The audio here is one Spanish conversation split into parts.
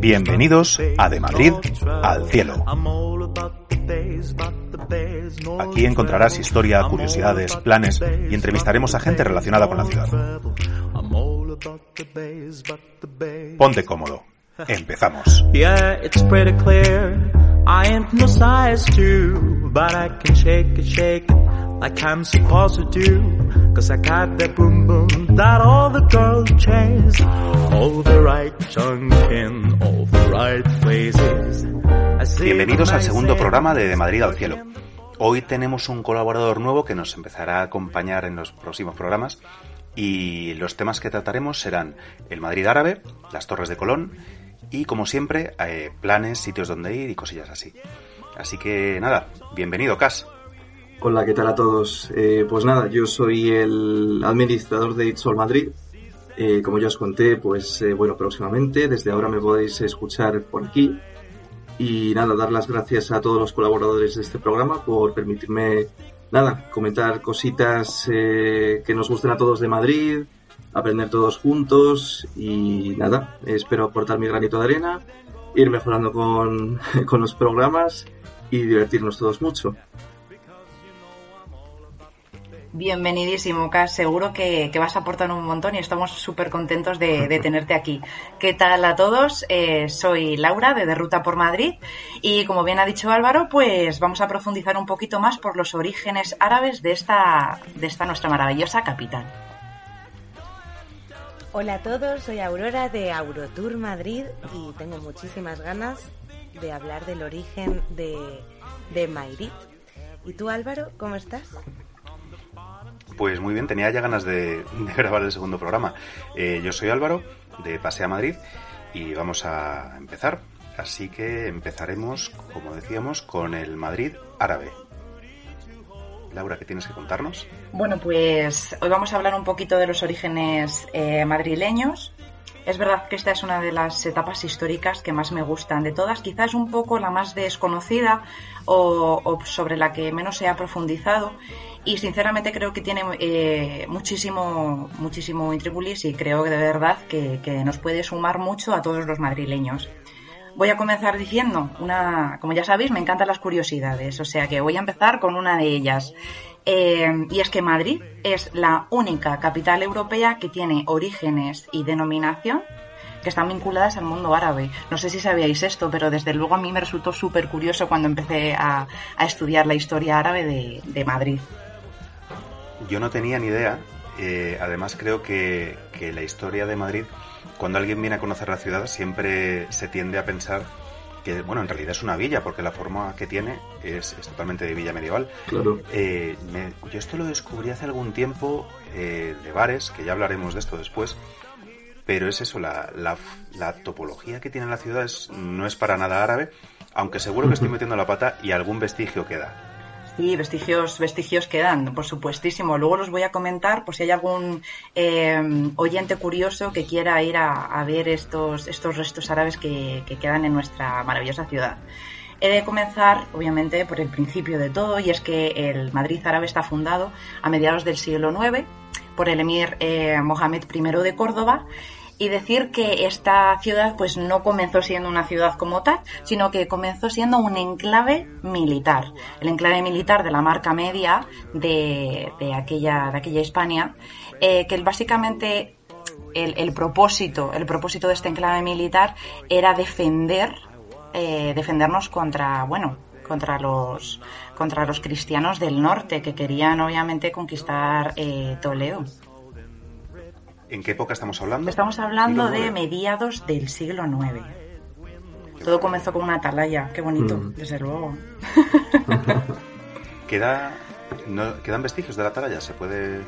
Bienvenidos a De Madrid al Cielo. Aquí encontrarás historia, curiosidades, planes y entrevistaremos a gente relacionada con la ciudad. Ponte cómodo. Empezamos. Bienvenidos al segundo programa de De Madrid al Cielo. Hoy tenemos un colaborador nuevo que nos empezará a acompañar en los próximos programas y los temas que trataremos serán el Madrid árabe, las Torres de Colón y, como siempre, eh, planes, sitios donde ir y cosillas así. Así que nada, bienvenido, Cas. Hola, ¿qué tal a todos? Eh, pues nada, yo soy el administrador de Itzol Madrid. Eh, como ya os conté, pues eh, bueno, próximamente, desde ahora me podéis escuchar por aquí. Y nada, dar las gracias a todos los colaboradores de este programa por permitirme, nada, comentar cositas que nos gusten a todos de Madrid, aprender todos juntos y nada, espero aportar mi granito de arena, ir mejorando con, con los programas y divertirnos todos mucho. Bienvenidísimo, Cas. Seguro que, vas a aportar un montón y estamos súper contentos de, tenerte aquí. ¿Qué tal a todos? Eh, soy Laura de Derruta por Madrid y como bien ha dicho Álvaro, pues vamos a profundizar un poquito más por los orígenes árabes de esta, de esta nuestra maravillosa capital. Hola a todos, soy Aurora de Aurotour Madrid y tengo muchísimas ganas de hablar del origen de, de Mairit. ¿Y tú Álvaro, cómo estás? Pues muy bien, tenía ya ganas de, grabar el segundo programa. Eh, yo soy Álvaro, de Pasea Madrid, y vamos a empezar. Así que empezaremos, como decíamos, con el Madrid árabe. Laura, ¿qué tienes que contarnos? Bueno, pues hoy vamos a hablar un poquito de los orígenes eh, madrileños. Es verdad que esta es una de las etapas históricas que más me gustan de todas, quizás un poco la más desconocida o, sobre la que menos se ha profundizado y sinceramente creo que tiene eh, muchísimo, muchísimo intribulis y creo que de verdad que, nos puede sumar mucho a todos los madrileños. Voy a comenzar diciendo una, como ya sabéis, me encantan las curiosidades, o sea que voy a empezar con una de ellas. Eh, y es que Madrid es la única capital europea que tiene orígenes y denominación que están vinculadas al mundo árabe. No sé si sabíais esto, pero desde luego a mí me resultó súper curioso cuando empecé a, estudiar la historia árabe de Madrid. Yo no tenía ni idea. Eh, además, creo que, la historia de Madrid, cuando alguien viene a conocer la ciudad, siempre se tiende a pensar que, bueno, en realidad es una villa, porque la forma que tiene es, totalmente de villa medieval. Claro. Eh, yo esto lo descubrí hace algún tiempo eh, de bares, que ya hablaremos de esto después. Pero es eso, la, la, topología que tiene la ciudad no es para nada árabe, aunque seguro que estoy metiendo la pata y algún vestigio queda. Sí, vestigios, vestigios quedan, por supuestísimo. Luego los voy a comentar por si hay algún eh, oyente curioso que quiera ir a, ver estos, estos restos árabes que, quedan en nuestra maravillosa ciudad. He de comenzar, obviamente, por el principio de todo, y es que el Madrid árabe está fundado a mediados del siglo IX por el emir eh, Mohamed I de Córdoba y decir que esta ciudad pues no comenzó siendo una ciudad como tal, sino que comenzó siendo un enclave militar, el enclave militar de la marca media de, aquella, de aquella Hispania, eh, que básicamente el, propósito, el propósito de este enclave militar era defender, eh, defendernos contra, bueno, contra los contra los cristianos del norte que querían obviamente conquistar eh, Toledo. ¿En qué época estamos hablando? Estamos hablando de mediados del siglo IX. Todo comenzó con una atalaya, qué bonito, mm. desde luego. ¿Queda, ¿Quedan vestigios de la atalaya? ¿Se puede...?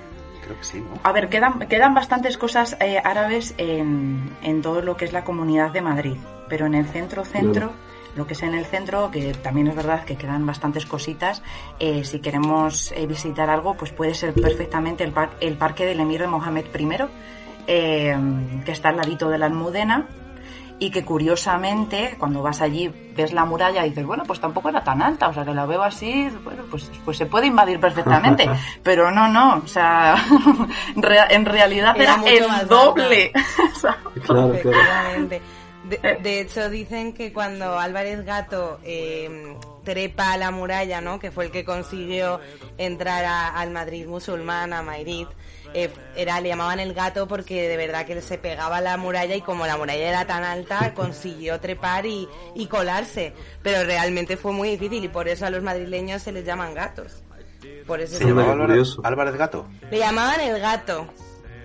Creo que sí, ¿no? A ver, quedan, quedan bastantes cosas eh, árabes en, en, todo lo que es la comunidad de Madrid, pero en el centro-centro... lo que es en el centro, que también es verdad que quedan bastantes cositas. Eh, si queremos eh, visitar algo, pues puede ser perfectamente el, el parque del emir de Mohamed I, eh, que está al ladito de la Almudena. y que curiosamente cuando vas allí ves la muralla y dices, bueno, pues tampoco era tan alta, o sea, que la veo así, bueno, pues, pues se puede invadir perfectamente, pero no, no, o sea, en realidad era, el doble. claro, De, hecho, dicen que cuando Álvarez Gato eh, trepa a la muralla, ¿no? que fue el que consiguió entrar al Madrid musulmán, a Madrid, eh, era, le llamaban el gato porque de verdad que se pegaba a la muralla y como la muralla era tan alta consiguió trepar y, colarse. Pero realmente fue muy difícil y por eso a los madrileños se les llaman gatos. Por eso ¿Se, llamaba Álvarez, Gato? Le llamaban el gato.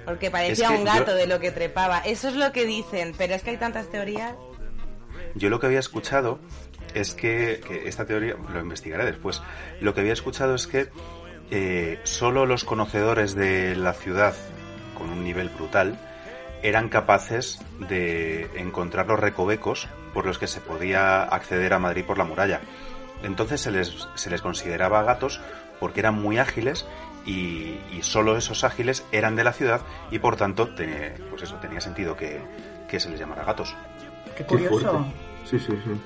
Porque parecía un gato de lo que trepaba. Eso es lo que dicen, pero es que hay tantas teorías. Yo lo que había escuchado es que, que, esta teoría, lo investigaré después, lo que había escuchado es que eh, solo los conocedores de la ciudad con un nivel brutal eran capaces de encontrar los recovecos por los que se podía acceder a Madrid por la muralla. Entonces se les, se les consideraba gatos porque eran muy ágiles y, solo esos ágiles eran de la ciudad y por tanto pues eso tenía sentido que, se les llamara gatos. Qué curioso. sí, sí, sí.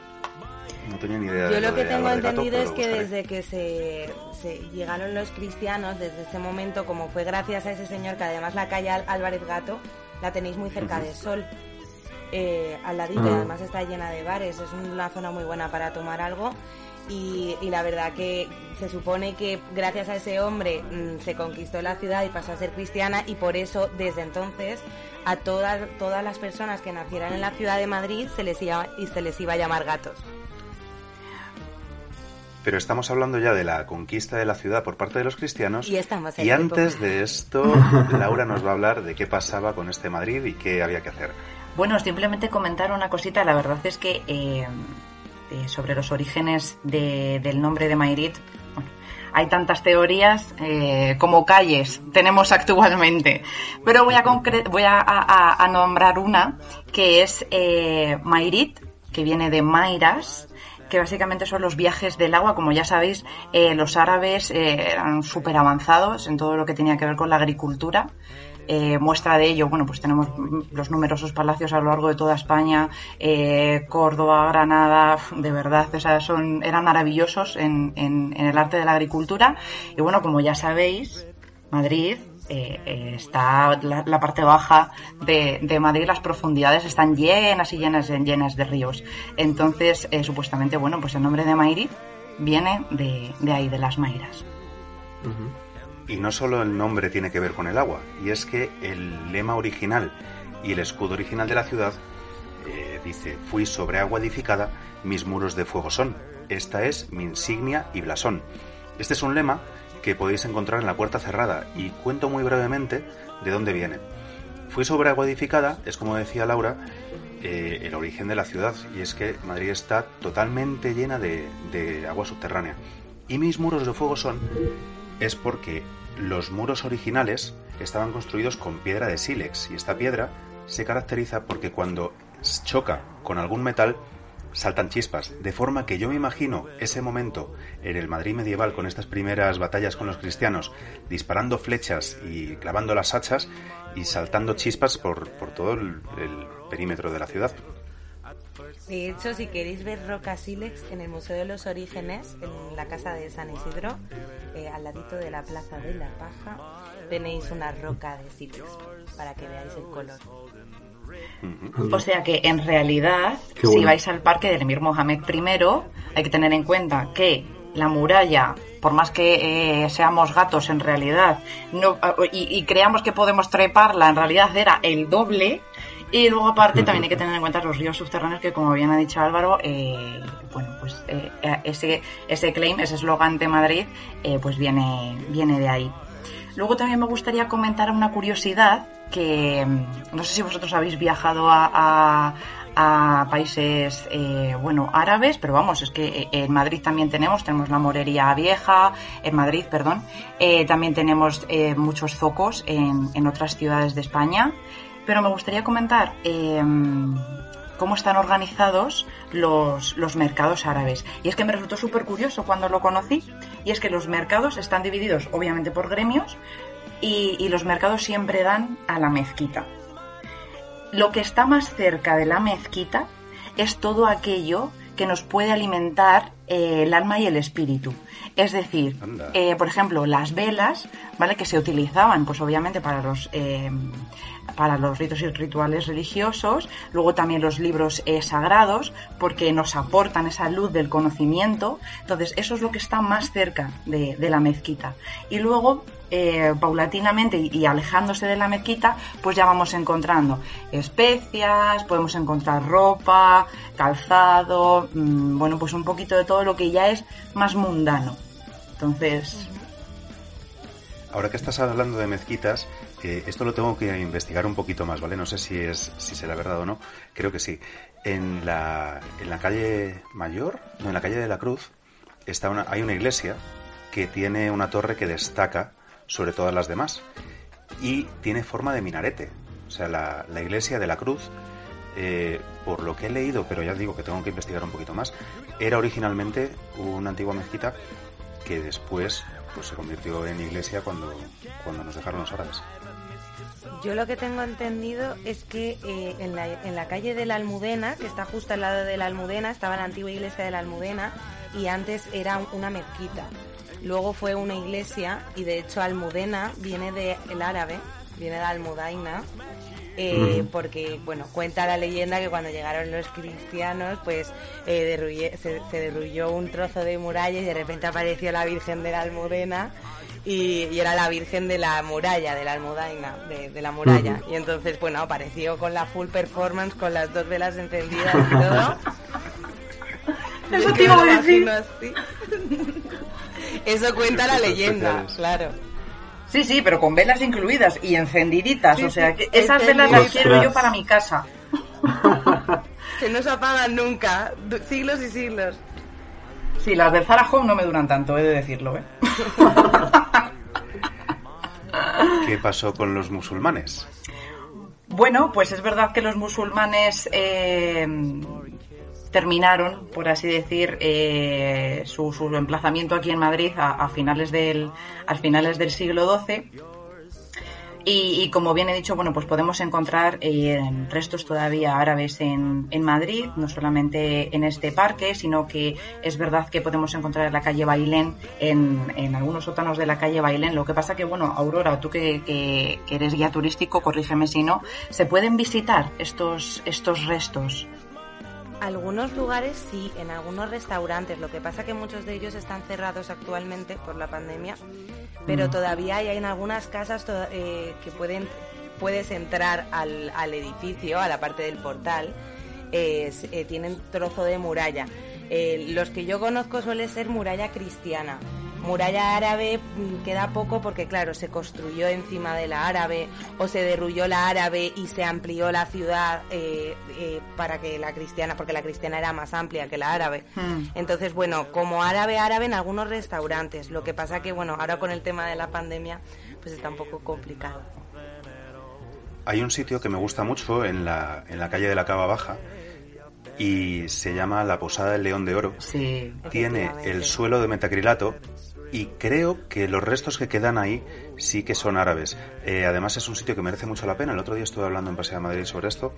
No tenía ni idea. Yo lo que tengo entendido es que desde que se, llegaron los cristianos, desde ese momento, como fue gracias a ese señor, que además la calle Álvarez Gato la tenéis muy cerca de Sol, eh, al ladito, y ah. además está llena de bares, es una zona muy buena para tomar algo. Y, la verdad que se supone que gracias a ese hombre mm, se conquistó la ciudad y pasó a ser cristiana y por eso desde entonces a todas, todas las personas que nacieran en la ciudad de Madrid se les iba, y se les iba a llamar gatos. Pero estamos hablando ya de la conquista de la ciudad por parte de los cristianos. Y, estamos y antes de esto, Laura nos va a hablar de qué pasaba con este Madrid y qué había que hacer. Bueno, simplemente comentar una cosita. La verdad es que eh, sobre los orígenes del nombre de Madrid, hay tantas teorías eh, como calles tenemos actualmente. Pero voy a, voy a, nombrar una que es eh, Mairit, que viene de Mairas, que básicamente son los viajes del agua. Como ya sabéis, eh, los árabes eh, eran súper avanzados en todo lo que tenía que ver con la agricultura. Eh, muestra de ello, bueno, pues tenemos los numerosos palacios a lo largo de toda España, Córdoba, Granada, de verdad, o son, eran maravillosos en, en el arte de la agricultura. Y bueno, como ya sabéis, Madrid eh, eh, está la, parte baja de, Madrid, las profundidades están llenas y llenas, llenas de ríos. Entonces, eh, supuestamente, bueno, pues el nombre de Mairi viene de, ahí, de las Mairas. Y no solo el nombre tiene que ver con el agua, y es que el lema original y el escudo original de la ciudad dice, fui sobre agua edificada, mis muros de fuego son. Esta es mi insignia y blasón. Este es un lema que podéis encontrar en la puerta cerrada y cuento muy brevemente de dónde viene. Fui sobre agua edificada, es como decía Laura, eh, el origen de la ciudad, y es que Madrid está totalmente llena de, de agua subterránea. Y mis muros de fuego son, es porque los muros originales estaban construidos con piedra de sílex, y esta piedra se caracteriza porque cuando choca con algún metal saltan chispas, de forma que yo me imagino ese momento en el Madrid medieval con estas primeras batallas con los cristianos, disparando flechas y clavando las hachas y saltando chispas por, todo el, perímetro de la ciudad. De hecho, si queréis ver roca sílex en el Museo de los Orígenes, en la casa de San Isidro, eh, al ladito de la Plaza de la Paja, tenéis una roca de sílex para que veáis el color. O sea que en realidad, si vais al parque del Emir Mohamed I, hay que tener en cuenta que la muralla, por más que eh, seamos gatos en realidad, no, y, creamos que podemos treparla, en realidad era el doble. Y luego aparte también hay que tener en cuenta los ríos subterráneos que, como bien ha dicho Álvaro, eh, bueno, pues eh, ese, ese claim, ese eslogan de Madrid, pues viene, viene de ahí. Luego también me gustaría comentar una curiosidad que mm, no sé si vosotros habéis viajado a, países, eh, bueno, árabes, pero vamos, es que eh, en Madrid también tenemos, tenemos la Morería Vieja, en Madrid, perdón, eh, también tenemos muchos focos en, en, otras ciudades de España, pero me gustaría comentar cómo están organizados los, los, mercados árabes. Y es que me resultó súper curioso cuando lo conocí, y es que los mercados están divididos obviamente por gremios, y, los mercados siempre dan a la mezquita. lo que está más cerca de la mezquita es todo aquello que nos puede alimentar eh, el alma y el espíritu. Es decir, eh, por ejemplo, las velas, ¿vale? Que se utilizaban, pues obviamente para los eh, para los ritos y rituales religiosos, luego también los libros sagrados, porque nos aportan esa luz del conocimiento. Entonces, eso es lo que está más cerca de, de la mezquita. Y luego eh, paulatinamente y, alejándose de la mezquita, pues ya vamos encontrando especias, podemos encontrar ropa, calzado, mm, bueno, pues un poquito de todo lo que ya es más mundano. Entonces... Ahora que estás hablando de mezquitas, eh, esto lo tengo que investigar un poquito más, ¿vale? No sé si es si será verdad o no. Creo que sí. En la, en la calle Mayor, no, en la calle de la Cruz, está una, hay una iglesia que tiene una torre que destaca sobre todas las demás. Y tiene forma de minarete. O sea, la, iglesia de la cruz, eh, por lo que he leído, pero ya digo que tengo que investigar un poquito más, era originalmente una antigua mezquita que después pues, se convirtió en iglesia cuando, cuando nos dejaron los árabes. Yo lo que tengo entendido es que eh, en, la, en la calle de la Almudena, que está justo al lado de la Almudena, estaba la antigua iglesia de la Almudena y antes era una mezquita. Luego fue una iglesia y de hecho Almudena viene del árabe, viene de Almudaina, eh, porque bueno cuenta la leyenda que cuando llegaron los cristianos pues eh, se, derruyó un trozo de muralla y de repente apareció la Virgen de la Almudena y, era la Virgen de la muralla, de la Almudaina, de, la muralla. Y entonces, bueno, apareció con la full performance, con las dos velas encendidas y todo. Eso te iba a decir. Eso cuenta la leyenda, claro. Sí, sí, pero con velas incluidas y encendiditas. o sea, que esas velas las quiero yo para mi casa. que no se apagan nunca, siglos y siglos. Sí, las del Zara Home no me duran tanto, he de decirlo, ¿eh? ¿Qué pasó con los musulmanes? Bueno, pues es verdad que los musulmanes eh, terminaron, por así decir, eh, su, emplazamiento aquí en Madrid a, finales del, a finales del siglo XII. Y, como bien he dicho, bueno, pues podemos encontrar eh, restos todavía árabes en, en, Madrid, no solamente en este parque, sino que es verdad que podemos encontrar en la calle Bailén, en, algunos sótanos de la calle Bailén. Lo que pasa que, bueno, Aurora, tú que, que eres guía turístico, corrígeme si no, ¿se pueden visitar estos, estos restos? Algunos lugares sí, en algunos restaurantes. Lo que pasa que muchos de ellos están cerrados actualmente por la pandemia, pero mm. todavía hay en algunas casas eh, que pueden puedes entrar al, al, edificio, a la parte del portal, eh, tienen trozo de muralla. Eh, los que yo conozco suele ser muralla cristiana muralla árabe queda poco porque, claro, se construyó encima de la árabe o se derruyó la árabe y se amplió la ciudad eh, eh, para que la cristiana, porque la cristiana era más amplia que la árabe. Hmm. Entonces, bueno, como árabe, árabe en algunos restaurantes. Lo que pasa que, bueno, ahora con el tema de la pandemia, pues está un poco complicado. Hay un sitio que me gusta mucho en la, en la calle de la Cava Baja, y se llama la Posada del León de Oro. Sí, Tiene el suelo de metacrilato y creo que los restos que quedan ahí sí que son árabes. Eh, además es un sitio que merece mucho la pena. El otro día estuve hablando en Paseo de Madrid sobre esto.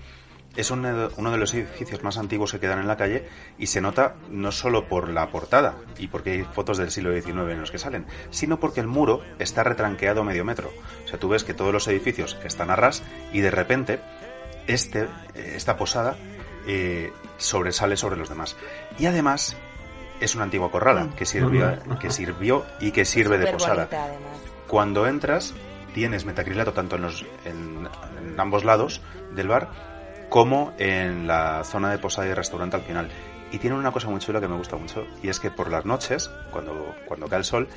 Es uno de los edificios más antiguos que quedan en la calle y se nota no solo por la portada y porque hay fotos del siglo XIX en los que salen, sino porque el muro está retranqueado medio metro. O sea, tú ves que todos los edificios están a ras y de repente este, esta posada eh, sobresale sobre los demás. Y además es una antigua corrala que sirvió, que sirvió y que sirve de posada. Cuando entras, tienes metacrilato tanto en, los, en, ambos lados del bar como en la zona de posada y restaurante al final. Y tiene una cosa muy chula que me gusta mucho, y es que por las noches, cuando, cuando cae el sol,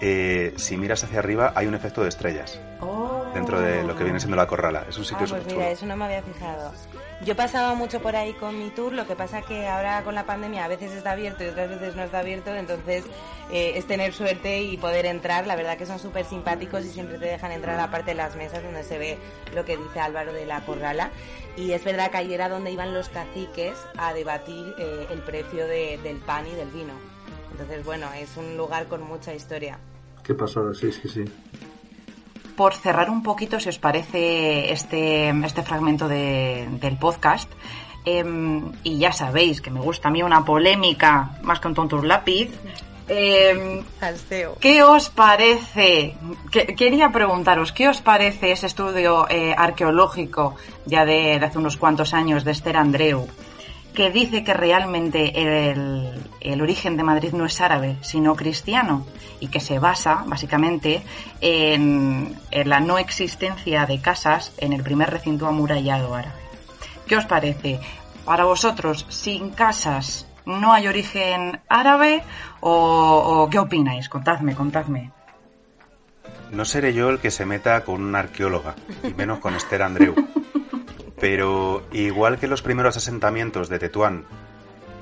eh, si miras hacia arriba hay un efecto de estrellas oh. dentro de lo que viene siendo la corrala. Es un sitio ah, pues mira, eso no me había fijado. Yo he pasado mucho por ahí con mi tour, lo que pasa que ahora con la pandemia a veces está abierto y otras veces no está abierto, entonces eh, es tener suerte y poder entrar. La verdad que son súper simpáticos y siempre te dejan entrar a la parte de las mesas donde se ve lo que dice Álvaro de la Corrala. Y es verdad que ahí era donde iban los caciques a debatir eh, el precio del pan y del vino. Entonces, bueno, es un lugar con mucha historia. Qué pasada, sí, sí, sí. Por cerrar un poquito, si os parece, este, este fragmento del podcast. Em, y ya sabéis que me gusta a mí una polémica más con tonto lápiz. Eh, ¿Qué os parece? quería preguntaros, ¿qué os parece ese estudio eh, arqueológico ya de, hace unos cuantos años de Esther Andreu? Que dice que realmente el, el, origen de Madrid no es árabe, sino cristiano, y que se basa básicamente en, la no existencia de casas en el primer recinto amurallado árabe. ¿Qué os parece? Para vosotros, sin casas, ¿no hay origen árabe o, qué opináis? Contadme, contadme. No seré yo el que se meta con una arqueóloga, y menos con Esther Andreu. Pero igual que los primeros asentamientos de Tetuán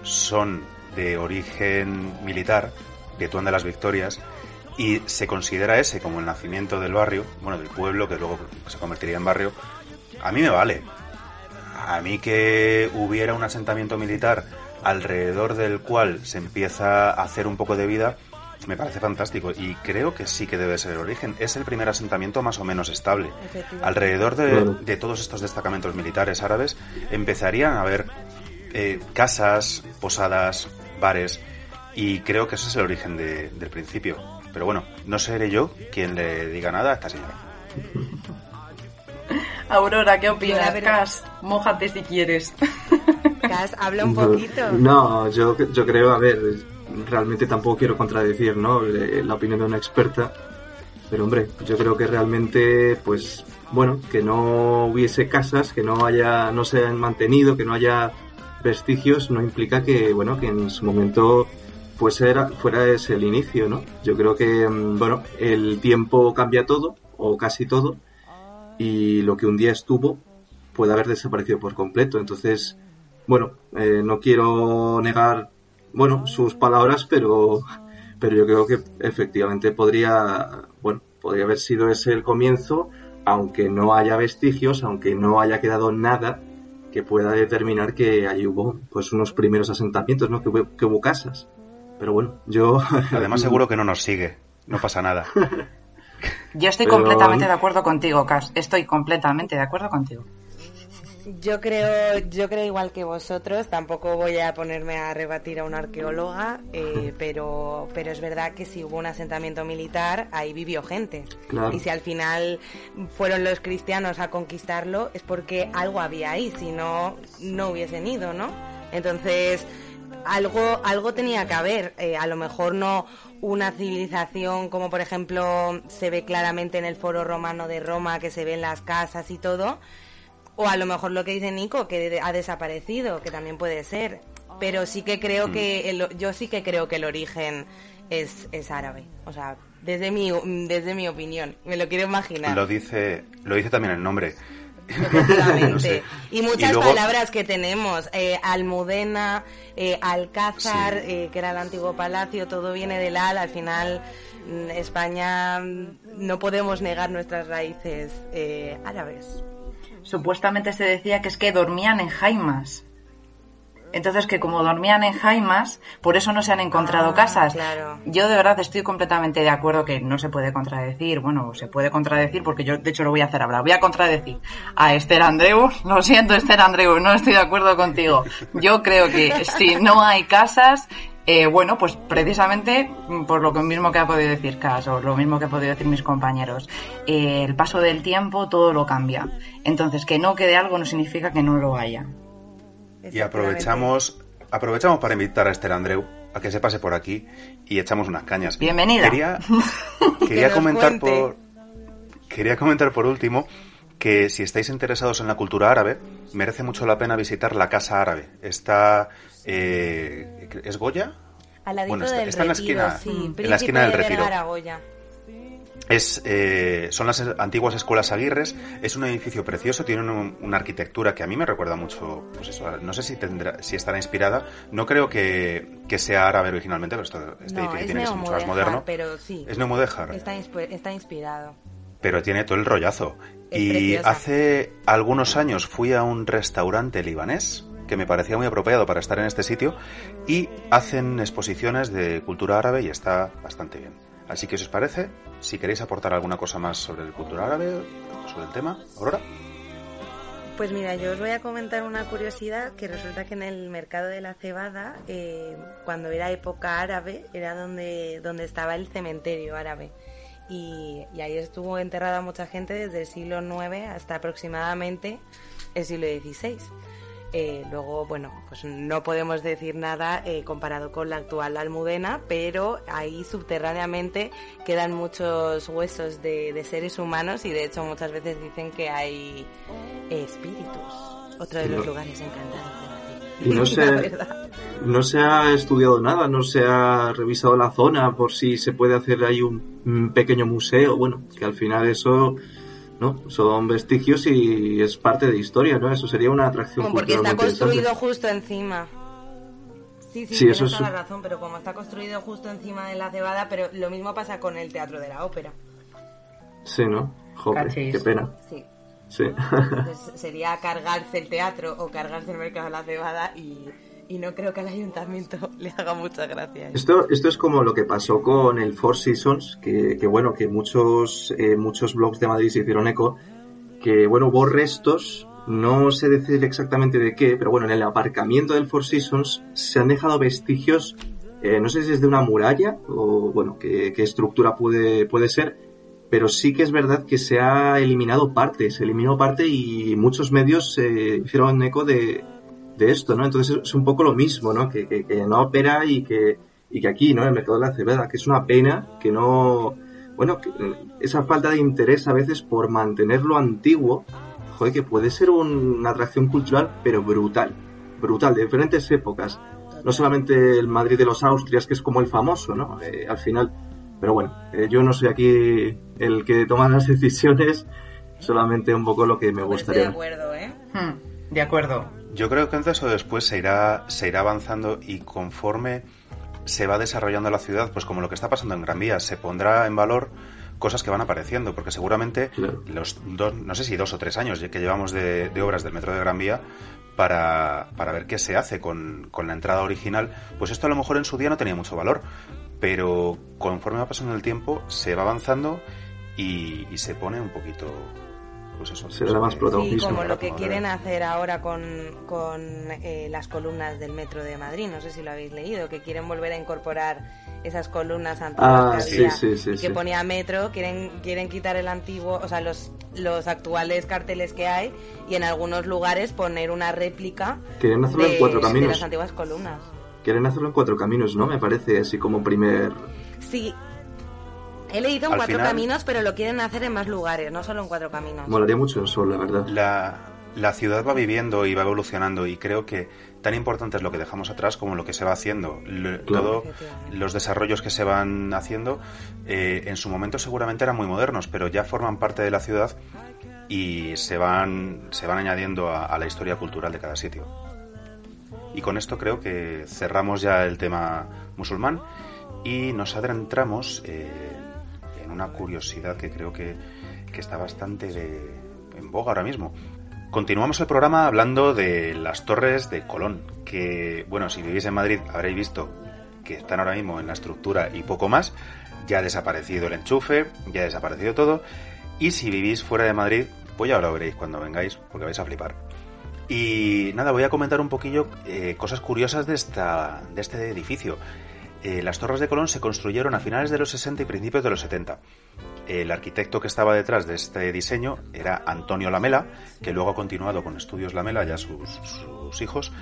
son de origen militar, Tetuán de las Victorias, y se considera ese como el nacimiento del barrio, bueno, del pueblo, que luego se convertiría en barrio, a mí me vale. A mí que hubiera un asentamiento militar alrededor del cual se empieza a hacer un poco de vida, me parece fantástico y creo que sí que debe ser el origen. Es el primer asentamiento más o menos estable. Alrededor de, todos estos destacamentos militares árabes empezarían a haber eh, casas, posadas, bares y creo que ese es el origen del principio. Pero bueno, no seré yo quien le diga nada a esta señora. Aurora, ¿qué opinas? Cas, mojate si quieres. Cas, habla un poquito. No, yo, yo creo, a ver, realmente tampoco quiero contradecir, ¿no? La opinión de una experta. Pero hombre, yo creo que realmente, pues, bueno, que no hubiese casas, que no haya, no se hayan mantenido, que no haya vestigios, no implica que, bueno, que en su momento pues era, fuera ese el inicio, ¿no? Yo creo que, mm, bueno, el tiempo cambia todo, o casi todo, y lo que un día estuvo puede haber desaparecido por completo. Entonces, bueno, eh, no quiero negar, bueno, sus palabras, pero, pero yo creo que efectivamente podría, bueno, podría haber sido ese el comienzo, aunque no haya vestigios, aunque no haya quedado nada que pueda determinar que allí hubo pues unos primeros asentamientos, ¿no? Que hubo, que hubo casas. Pero bueno, yo... Además seguro que no nos sigue, no pasa nada. Yo estoy completamente de acuerdo contigo, Cas. Estoy completamente de acuerdo contigo. Yo creo, yo creo igual que vosotros. Tampoco voy a ponerme a rebatir a una arqueóloga, eh, pero, pero es verdad que si hubo un asentamiento militar, ahí vivió gente. Y si al final fueron los cristianos a conquistarlo, es porque algo había ahí. Si no, no hubiesen ido, ¿no? Entonces algo, algo tenía que haber. Eh, a lo mejor no una civilización como por ejemplo se ve claramente en el foro romano de Roma, que se ven las casas y todo. O a lo mejor lo que dice Nico, que ha desaparecido, que también puede ser. Pero sí que creo que, mm. yo sí que creo que el origen es, es árabe. O sea, desde mi, desde mi opinión. Me lo quiero imaginar. Lo dice, lo dice también el nombre. Efectivamente. Y muchas palabras que tenemos. Eh, Almudena, eh, Alcázar, eh, que era el antiguo palacio, todo viene del Al. Al final, mm, España mm, no podemos negar nuestras raíces árabes. Supuestamente se decía que es que dormían en jaimas. Entonces, que como dormían en jaimas, por eso no se han encontrado ah, casas. Yo de verdad estoy completamente de acuerdo que no se puede contradecir. Bueno, se puede contradecir porque yo, de hecho, lo voy a hacer ahora. Voy a contradecir a Esther Andreu. Lo siento, Esther Andreu, no estoy de acuerdo contigo. Yo creo que si no hay casas, eh, bueno, pues precisamente por lo mismo que ha podido decir Cas o lo mismo que ha podido decir mis compañeros, eh, el paso del tiempo todo lo cambia. Entonces, que no quede algo no significa que no lo haya. Y aprovechamos, aprovechamos para invitar a Esther Andreu a que se pase por aquí y echamos unas cañas. Bienvenida. Quería, quería comentar por quería comentar por último que si estáis interesados en la cultura árabe, merece mucho la pena visitar la Casa Árabe. Está eh, ¿es Goya? bueno, está, en la esquina, en la esquina del Retiro. Es, eh, son las antiguas escuelas Aguirres. Es un edificio precioso, tiene una arquitectura que a mí me recuerda mucho. Pues eso, no sé si tendrá, si estará inspirada. No creo que, sea árabe originalmente, pero este edificio tiene que ser mucho más moderno. Pero sí. Es neomodejar. Está, está inspirado. Pero tiene todo el rollazo. y hace algunos años fui a un restaurante libanés que me parecía muy apropiado para estar en este sitio y hacen exposiciones de cultura árabe y está bastante bien. Así que, si os parece, si queréis aportar alguna cosa más sobre el cultura árabe, sobre el tema, Aurora. Pues mira, yo os voy a comentar una curiosidad que resulta que en el mercado de la cebada, eh, cuando era época árabe, era donde, donde estaba el cementerio árabe. Y, y, ahí estuvo enterrada mucha gente desde el siglo IX hasta aproximadamente el siglo XVI. Eh, luego, bueno, pues no podemos decir nada eh, comparado con la actual Almudena, pero ahí subterráneamente quedan muchos huesos de, seres humanos y de hecho muchas veces dicen que hay espíritus. Otro de los lugares encantados de y no se, no se ha estudiado nada, no se ha revisado la zona por si se puede hacer ahí un pequeño museo. Bueno, que al final eso ¿no? Son vestigios y es parte de historia, ¿no? Eso sería una atracción como Porque está construido justo encima. Sí, sí, tienes toda la razón, pero como está construido justo encima de la cebada, pero lo mismo pasa con el Teatro de la Ópera. Sí, ¿no? Joder, qué pena. Sí. Sí. sería cargarse el teatro o cargarse el mercado de la cebada y y no creo que al ayuntamiento le haga mucha gracia. Esto, esto es como lo que pasó con el Four Seasons, que, que bueno, que muchos, eh, muchos blogs de Madrid se hicieron eco, que bueno, hubo restos, no sé decir exactamente de qué, pero bueno, en el aparcamiento del Four Seasons se han dejado vestigios, eh, no sé si es de una muralla o bueno, qué, qué estructura puede, puede ser, pero sí que es verdad que se ha eliminado parte, se eliminó parte y muchos medios se hicieron eco de, de esto, ¿no? Entonces es un poco lo mismo, ¿no? Que, que, que no opera y que, y que aquí, ¿no? En el mercado de la cerveza, que es una pena que no, bueno, que esa falta de interés a veces por mantener lo antiguo, joder, que puede ser una atracción cultural, pero brutal, brutal, de diferentes épocas. No solamente el Madrid de los Austrias, que es como el famoso, ¿no? Eh, al final, pero bueno, eh, yo no soy aquí el que toma las decisiones, solamente un poco lo que me gustaría. de acuerdo, ¿eh? Hmm, de acuerdo. Yo creo que antes o después se irá, se irá avanzando y conforme se va desarrollando la ciudad, pues como lo que está pasando en Gran Vía, se pondrá en valor cosas que van apareciendo, porque seguramente los dos, no sé si dos o tres años que llevamos de, obras del metro de Gran Vía para, para ver qué se hace con, con, la entrada original, pues esto a lo mejor en su día no tenía mucho valor, pero conforme va pasando el tiempo se va avanzando y, y se pone un poquito pues eso, será más protagonismo. Sí, como lo que quieren hacer ahora con, con eh, las columnas del metro de Madrid, no sé si lo habéis leído, que quieren volver a incorporar esas columnas antiguas que había sí, sí, y que ponía metro, quieren quieren quitar el antiguo, o sea, los los actuales carteles que hay y en algunos lugares poner una réplica quieren hacerlo en cuatro caminos. de las antiguas columnas. Quieren hacerlo en cuatro caminos, ¿no? Me parece así como primer Sí, He leído en cuatro caminos, pero lo quieren hacer en más lugares, no solo en cuatro caminos. Molaría mucho Sol, la verdad. La, ciudad va viviendo y va evolucionando y creo que tan importante es lo que dejamos atrás como lo que se va haciendo. Todos los desarrollos que se van haciendo eh, en su momento seguramente eran muy modernos, pero ya forman parte de la ciudad y se van, se van añadiendo a, la historia cultural de cada sitio. Y con esto creo que cerramos ya el tema musulmán y nos adentramos eh, una curiosidad que creo que, está bastante en boga ahora mismo. Continuamos el programa hablando de las torres de Colón, que, bueno, si vivís en Madrid habréis visto que están ahora mismo en la estructura y poco más. Ya ha desaparecido el enchufe, ya ha desaparecido todo. Y si vivís fuera de Madrid, pues ya lo veréis cuando vengáis, porque vais a flipar. Y nada, voy a comentar un poquillo eh, cosas curiosas de, esta, de este edificio. Eh, las Torres de Colón se construyeron a finales de los 60 y principios de los 70. El arquitecto que estaba detrás de este diseño era Antonio Lamela, que luego ha continuado con Estudios Lamela, ya sus, hijos,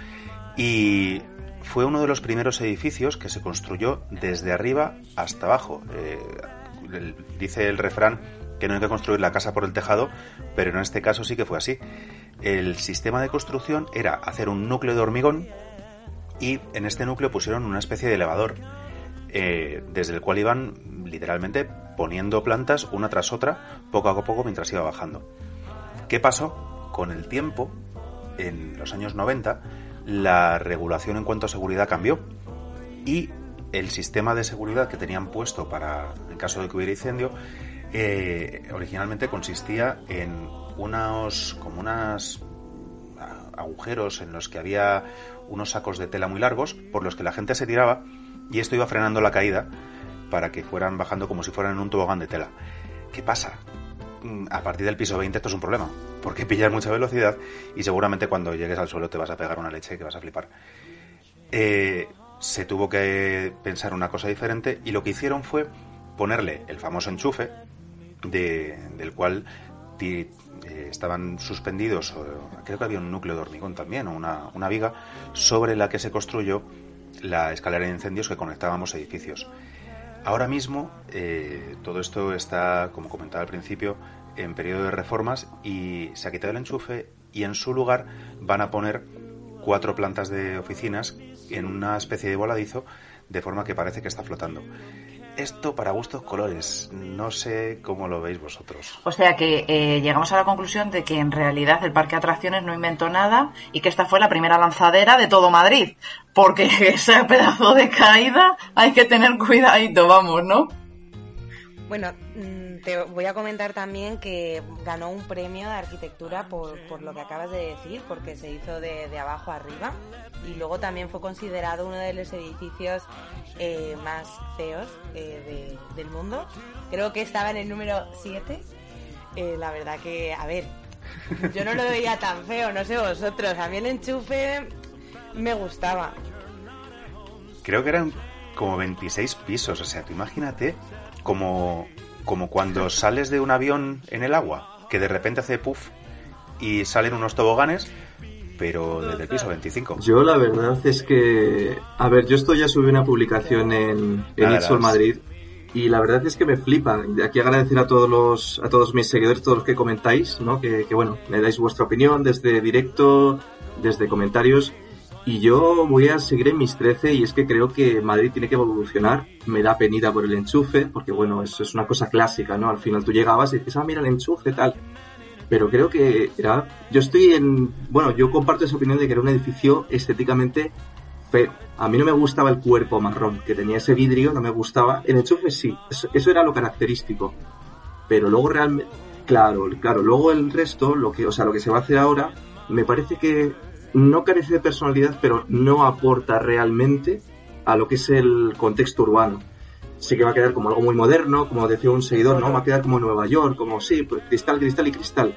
y fue uno de los primeros edificios que se construyó desde arriba hasta abajo. Eh, dice el refrán que no hay que construir la casa por el tejado, pero en este caso sí que fue así. El sistema de construcción era hacer un núcleo de hormigón y en este núcleo pusieron una especie de elevador eh, desde el cual iban literalmente poniendo plantas una tras otra poco a poco mientras iba bajando. ¿Qué pasó? Con el tiempo, en los años 90, la regulación en cuanto a seguridad cambió y el sistema de seguridad que tenían puesto para en caso de que hubiera incendio eh, originalmente consistía en unos como unas agujeros en los que había unos sacos de tela muy largos por los que la gente se tiraba y esto iba frenando la caída para que fueran bajando como si fueran en un tobogán de tela. ¿Qué pasa? Mm, a partir del piso 20 esto es un problema, porque pillas mucha velocidad y seguramente cuando llegues al suelo te vas a pegar una leche que vas a flipar. Eh, se tuvo que pensar una cosa diferente y lo que hicieron fue ponerle el famoso enchufe del cual eh, estaban suspendidos, creo que había un núcleo de hormigón también, o una, una viga, sobre la que se construyó la escalera de incendios que conectábamos edificios. Ahora mismo eh, todo esto está, como comentaba al principio, en periodo de reformas y se ha quitado el enchufe y en su lugar van a poner cuatro plantas de oficinas en una especie de voladizo de forma que parece que está flotando. Esto para gustos colores, no sé cómo lo veis vosotros. O sea que eh, llegamos a la conclusión de que en realidad el parque de atracciones no inventó nada y que esta fue la primera lanzadera de todo Madrid, porque ese pedazo de caída hay que tener cuidadito, vamos, ¿no? Bueno, mm, te voy a comentar también que ganó un premio de arquitectura por, por lo que acabas de decir, porque se hizo de, de, abajo arriba y luego también fue considerado uno de los edificios eh, más feos eh, de, del mundo. Creo que estaba en el número 7. Eh, la verdad que, a ver, yo no lo veía tan feo, no sé vosotros. A mí el enchufe me gustaba. Creo que eran como 26 pisos, o sea, tú imagínate como, como cuando sales de un avión en el agua, que de repente hace puff y salen unos toboganes, pero desde el piso 25. Yo la verdad es que, a ver, yo esto ya subí una publicación en, en Madrid y la verdad es que me flipa. De aquí agradecer a todos los, a todos mis seguidores, todos los que comentáis, ¿no? Que, que bueno, me dais vuestra opinión desde directo, desde comentarios. Y yo voy a seguir en mis 13 y es que creo que Madrid tiene que evolucionar. Me da penita por el enchufe, porque bueno, eso es una cosa clásica, ¿no? Al final tú llegabas y dices, ah, mira el enchufe, tal. Pero creo que era... Yo estoy en... Bueno, yo comparto esa opinión de que era un edificio estéticamente feo. A mí no me gustaba el cuerpo marrón, que tenía ese vidrio, no me gustaba. El enchufe sí, eso, eso era lo característico. Pero luego realmente... Claro, claro, luego el resto, lo que, o sea, lo que se va a hacer ahora, me parece que no carece de personalidad, pero no aporta realmente a lo que es el contexto urbano. Sí que va a quedar como algo muy moderno, como decía un seguidor, ¿no? Va a quedar como Nueva York, como sí, pues cristal, cristal y cristal.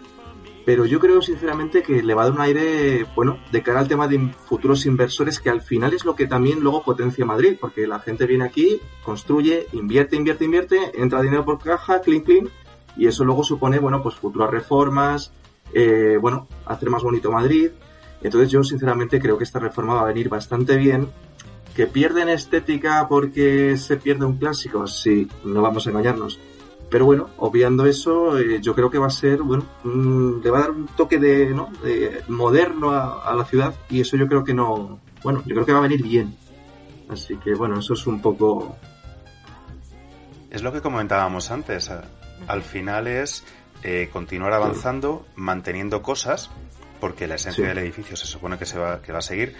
Pero yo creo sinceramente que le va a dar un aire, bueno, de cara al tema de futuros inversores, que al final es lo que también luego potencia Madrid, porque la gente viene aquí, construye, invierte, invierte, invierte, entra dinero por caja, clean, clean, y eso luego supone, bueno, pues futuras reformas, eh, bueno, hacer más bonito Madrid, entonces yo sinceramente creo que esta reforma va a venir bastante bien. ¿Que pierden estética porque se pierde un clásico? Sí, no vamos a engañarnos. Pero bueno, obviando eso, eh, yo creo que va a ser, bueno, le va a dar un toque de, ¿no? de moderno a, la ciudad y eso yo creo que no, bueno, yo creo que va a venir bien. Así que bueno, eso es un poco... Es lo que comentábamos antes. Al final es eh, continuar avanzando, manteniendo cosas porque la esencia del edificio se supone que se va, que va a seguir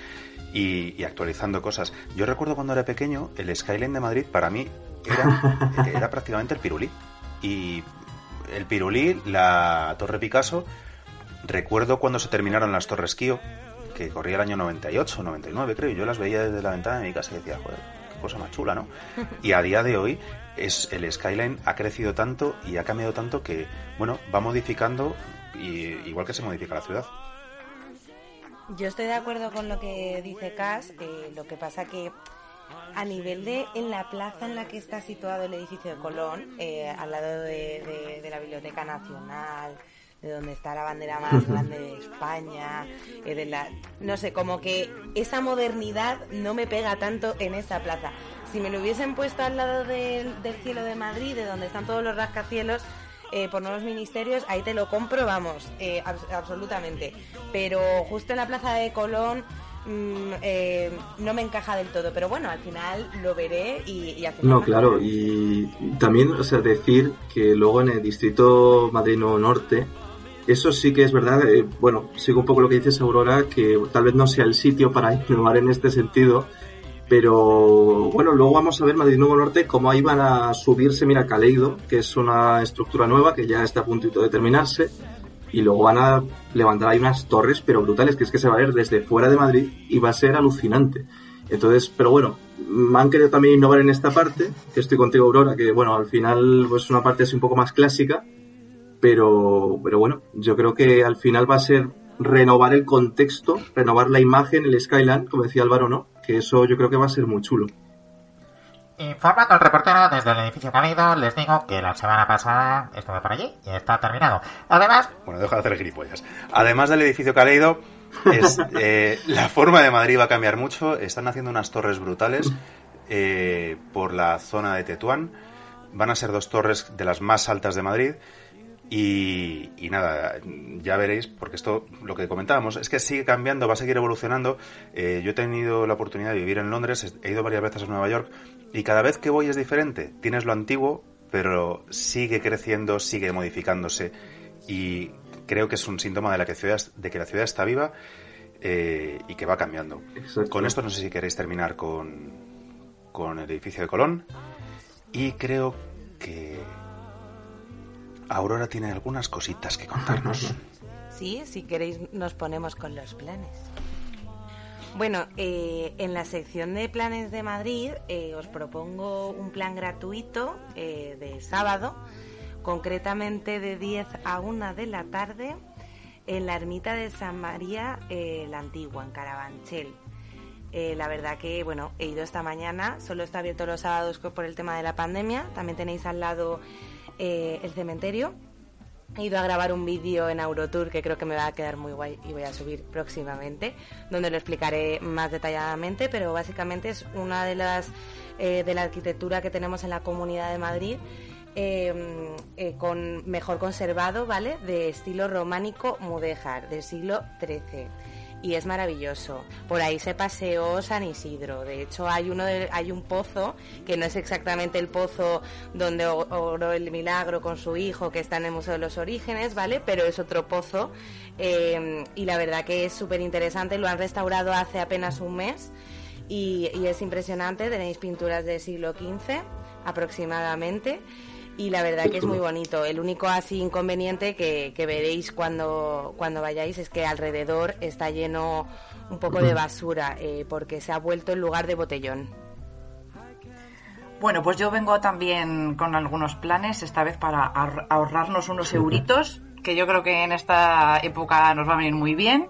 y, actualizando cosas. Yo recuerdo cuando era pequeño, el Skyline de Madrid para mí era, era prácticamente el Pirulí. Y el Pirulí, la Torre Picasso, recuerdo cuando se terminaron las Torres Kio, que corría el año 98, 99 creo, y yo las veía desde la ventana de mi casa y decía, joder, qué cosa más chula, ¿no? Y a día de hoy es el Skyline ha crecido tanto y ha cambiado tanto que, bueno, va modificando y, igual que se modifica la ciudad. Yo estoy de acuerdo con lo que dice Cas, lo que pasa que a nivel de en la plaza en la que está situado el edificio de Colón, eh, al lado de, la Biblioteca Nacional, de donde está la bandera más grande de España, eh, de la, no sé, como que esa modernidad no me pega tanto en esa plaza. Si me lo hubiesen puesto al lado del, del cielo de Madrid, de donde están todos los rascacielos, eh, por nuevos ministerios, ahí te lo compro, vamos, eh, absolutamente. Pero justo en la plaza de Colón mm, eh, no me encaja del todo, pero bueno, al final lo veré y, y No, claro, y también, o sea, decir que luego en el distrito madrino norte, eso sí que es verdad, bueno, sigo un poco lo que dices Aurora, que tal vez no sea el sitio para innovar en este sentido, pero bueno, luego vamos a ver Madrid Nuevo Norte cómo ahí van a subirse, mira, Caleido, que es una estructura nueva que ya está a puntito de terminarse, y luego van a levantar ahí unas torres, pero brutales, que es que se va a ver desde fuera de Madrid y va a ser alucinante. Entonces, pero bueno, han querido también innovar en esta parte, que estoy contigo, Aurora, que bueno, al final pues una parte es un poco más clásica, pero, pero bueno, yo creo que al final va a ser renovar el contexto, renovar la imagen, el skyline, como decía Álvaro, ¿no? Que eso yo creo que va a ser muy chulo. Informando al reportero desde el edificio Cálido, les digo que la semana pasada estuve por allí y está terminado. Además... Bueno, deja de hacer gilipollas. Además del edificio Caleido, es, eh, la forma de Madrid va a cambiar mucho. Están haciendo unas torres brutales eh, por la zona de Tetuán. Van a ser dos torres de las más altas de Madrid. Y, y, nada, ya veréis, porque esto, lo que comentábamos, es que sigue cambiando, va a seguir evolucionando. Eh, yo he tenido la oportunidad de vivir en Londres, he ido varias veces a Nueva York, y cada vez que voy es diferente. Tienes lo antiguo, pero sigue creciendo, sigue modificándose, y creo que es un síntoma de, la que, ciudad, de que la ciudad está viva eh, y que va cambiando. Exacto. Con esto no sé si queréis terminar con, con el edificio de Colón, y creo que Aurora tiene algunas cositas que contarnos. Sí, si queréis nos ponemos con los planes. Bueno, eh, en la sección de planes de Madrid eh, os propongo un plan gratuito eh, de sábado, concretamente de 10 a 1 de la tarde, en la ermita de San María la Antigua, en Carabanchel. La verdad que, bueno, he ido esta mañana, solo está abierto los sábados por el tema de la pandemia. También tenéis al lado eh, el cementerio. He ido a grabar un vídeo en Eurotour que creo que me va a quedar muy guay y voy a subir próximamente, donde lo explicaré más detalladamente, pero básicamente es una de las eh, de la arquitectura que tenemos en la Comunidad de Madrid. eh, eh, con mejor conservado, ¿vale? De estilo románico mudéjar, del siglo XIII y es maravilloso. Por ahí se paseó San Isidro. De hecho, hay uno de- hay un pozo que no es exactamente el pozo donde oró el milagro con su hijo que está en el Museo de los Orígenes, ¿vale? Pero es otro pozo eh, y la verdad que es súper interesante. Lo han restaurado hace apenas un mes y, y es impresionante. Tenéis pinturas del siglo XV aproximadamente. Y la verdad que es muy bonito. El único así inconveniente que, que veréis cuando, cuando vayáis es que alrededor está lleno un poco de basura, eh, porque se ha vuelto el lugar de botellón. Bueno, pues yo vengo también con algunos planes, esta vez para ahor- ahorrarnos unos euritos, que yo creo que en esta época nos va a venir muy bien.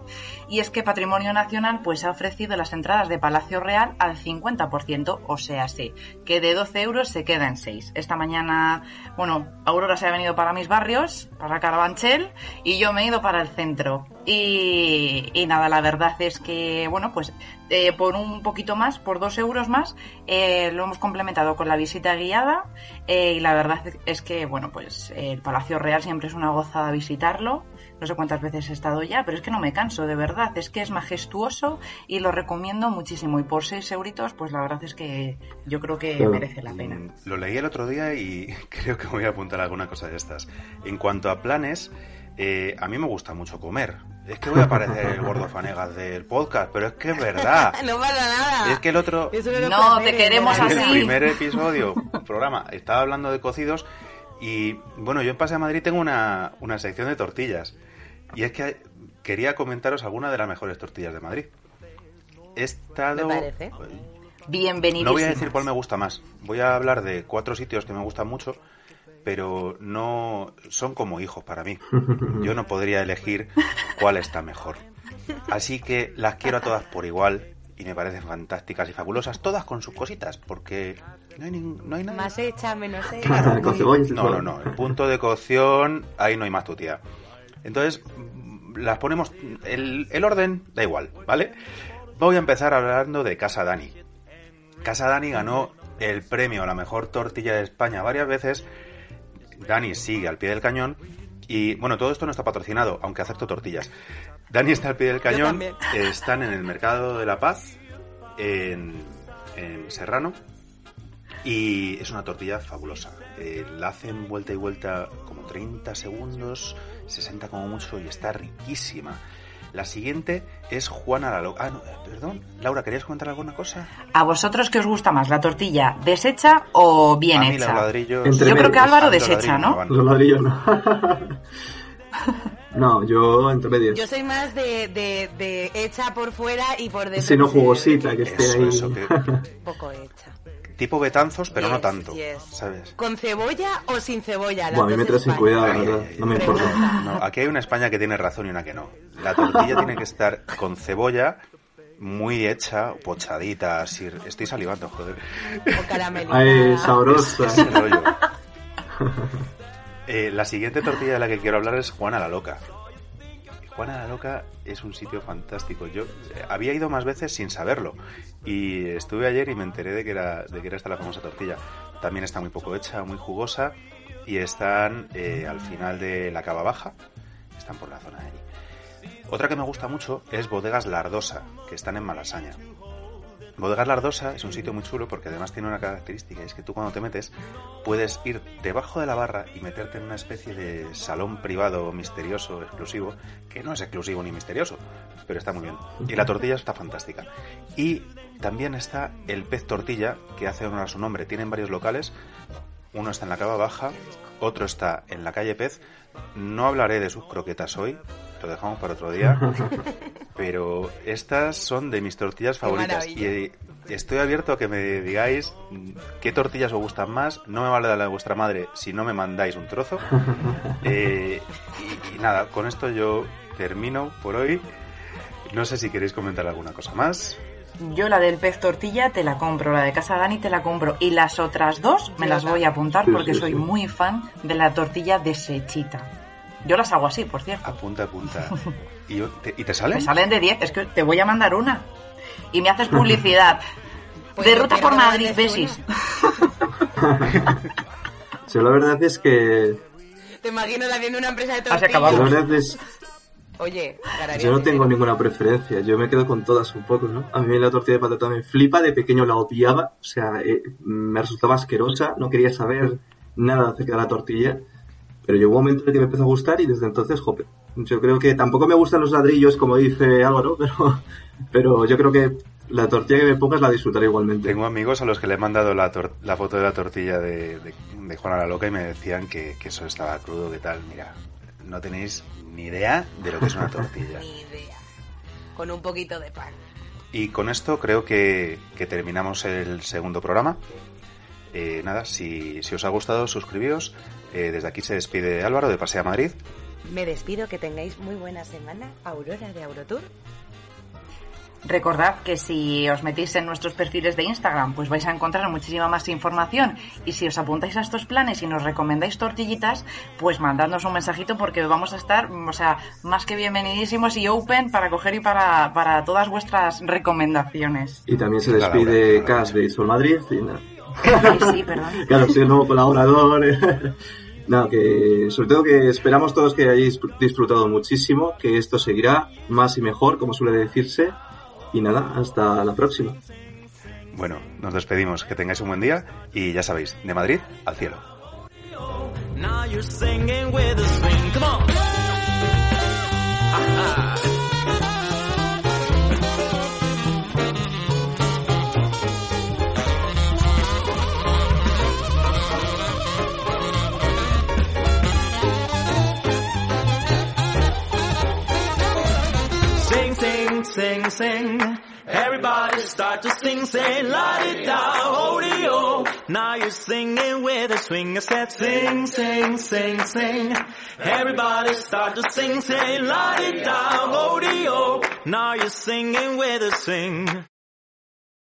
Y es que Patrimonio Nacional pues ha ofrecido las entradas de Palacio Real al 50%, o sea, sí, que de 12 euros se queda en 6. Esta mañana, bueno, Aurora se ha venido para mis barrios, para Carabanchel, y yo me he ido para el centro. Y, y nada, la verdad es que, bueno, pues eh, por un poquito más, por dos euros más, eh, lo hemos complementado con la visita guiada. eh, y la verdad es que, bueno, pues el Palacio Real siempre es una gozada visitarlo. No sé cuántas veces he estado ya, pero es que no me canso, de verdad. Es que es majestuoso y lo recomiendo muchísimo. Y por seis euritos, pues la verdad es que yo creo que Claro. merece la pena. Lo leí el otro día y creo que voy a apuntar alguna cosa de estas. En cuanto a planes, eh, a mí me gusta mucho comer. Es que voy a parecer el gordo fanegas del podcast, pero es que es verdad. no pasa nada. Es que el otro, No, placeres te queremos de la en vida. el así. primer episodio, programa, estaba hablando de cocidos y bueno, yo en Pase a Madrid tengo una, una sección de tortillas. Y es que quería comentaros alguna de las mejores tortillas de Madrid. He estado... Me parece. Bienvenido. No voy a decir cuál me gusta más. Voy a hablar de cuatro sitios que me gustan mucho, pero no son como hijos para mí. Yo no podría elegir cuál está mejor. Así que las quiero a todas por igual y me parecen fantásticas y fabulosas, todas con sus cositas, porque no hay, no hay nada. Más hecha, menos hecha. No, no, no. El punto de cocción, ahí no hay más tutía. Entonces, las ponemos. El, el orden da igual, ¿vale? Voy a empezar hablando de Casa Dani. Casa Dani ganó el premio a la mejor tortilla de España varias veces. Dani sigue al pie del cañón. Y bueno, todo esto no está patrocinado, aunque acepto tortillas. Dani está al pie del cañón. Están en el Mercado de la Paz, en, en Serrano. Y es una tortilla fabulosa. Eh, la hacen vuelta y vuelta como 30 segundos, 60 como mucho y está riquísima. La siguiente es Juana la Loca. Ah, no, perdón. Laura, ¿querías comentar alguna cosa? ¿A vosotros qué os gusta más, la tortilla deshecha o bien a mí hecha? los ladrillos... Entre Yo creo que. Álvaro a mí los desecha, ladrillos ¿no? Los ladrillos no. No, yo entre medias. Yo soy más de, de, de hecha por fuera y por dentro. Si no jugosita, que esté ahí. Eso, que... Poco hecha. Tipo Betanzos, pero Yes, no tanto. yes. ¿Sabes? ¿Con cebolla o sin cebolla? Bueno, a mí me traes sin cuidado, la verdad. No me importa. No, aquí hay una España que tiene razón y una que no. La tortilla tiene que estar con cebolla muy hecha, pochadita, así. Estoy salivando, joder. O caramelizada. Ay, sabrosa. Rollo. Eh, la siguiente tortilla de la que quiero hablar es Juana la Loca. Juana la Loca es un sitio fantástico. Yo eh, había ido más veces sin saberlo y estuve ayer y me enteré de que era de que era esta la famosa tortilla. También está muy poco hecha, muy jugosa y están eh, al final de la cava baja. Están por la zona de allí. Otra que me gusta mucho es Bodegas Lardosa, que están en Malasaña. Bodegas Lardosa es un sitio muy chulo porque además tiene una característica, es que tú cuando te metes puedes ir debajo de la barra y meterte en una especie de salón privado misterioso, exclusivo, que no es exclusivo ni misterioso, pero está muy bien. Y la tortilla está fantástica. Y también está el pez tortilla, que hace honor a su nombre. Tienen varios locales, uno está en la cava baja, otro está en la calle Pez. No hablaré de sus croquetas hoy, lo dejamos para otro día. Pero estas son de mis tortillas favoritas. Y estoy abierto a que me digáis qué tortillas os gustan más. No me vale la de vuestra madre si no me mandáis un trozo. Eh, y, y nada, con esto yo termino por hoy. No sé si queréis comentar alguna cosa más. Yo la del pez tortilla te la compro, la de Casa Dani te la compro y las otras dos me las voy a apuntar porque soy muy fan de la tortilla desechita. Yo las hago así, por cierto. Apunta, apunta. ¿Y, yo- te, ¿y te sale? Me salen de 10, es que te voy a mandar una. Y me haces publicidad. Pues de yo ruta por Madrid, besis. Sí, la verdad es que. Te imagino haciendo una empresa de tortillas. La acabamos. verdad es. Oye, Yo no tengo ninguna preferencia, yo me quedo con todas un poco, ¿no? A mí la tortilla de patata me flipa, de pequeño la odiaba, o sea, eh, me resultaba asquerosa, no quería saber nada acerca de la tortilla, pero llegó un momento en el que me empezó a gustar y desde entonces, jope. Yo creo que tampoco me gustan los ladrillos, como dice Álvaro, pero, pero yo creo que la tortilla que me pongas la disfrutaré igualmente. Tengo amigos a los que le he mandado la, tor- la foto de la tortilla de, de, de Juana la Loca y me decían que, que eso estaba crudo, que tal. Mira, no tenéis ni idea de lo que es una tortilla. Ni idea. Con un poquito de pan. Y con esto creo que, que terminamos el segundo programa. Eh, nada, si, si os ha gustado, suscribíos. Eh, desde aquí se despide Álvaro de Pasea Madrid. Me despido, que tengáis muy buena semana. Aurora de Aurotour. Recordad que si os metéis en nuestros perfiles de Instagram, pues vais a encontrar muchísima más información. Y si os apuntáis a estos planes y nos recomendáis tortillitas, pues mandadnos un mensajito porque vamos a estar, o sea, más que bienvenidísimos y open para coger y para, para todas vuestras recomendaciones. Y también se despide Cas de Sol Madrid y nada. Sí, perdón. Claro, soy el nuevo colaborador. no, que sobre todo que esperamos todos que hayáis disfrutado muchísimo, que esto seguirá más y mejor, como suele decirse. Y nada, hasta la próxima. Bueno, nos despedimos. Que tengáis un buen día y ya sabéis, de Madrid al cielo. Sing, sing, sing. Everybody start to sing, say la di da, oh. Now you're singing with a swing. I said sing, sing, sing, sing. Everybody start to sing, say la di da, oh. Now you're singing with a swing.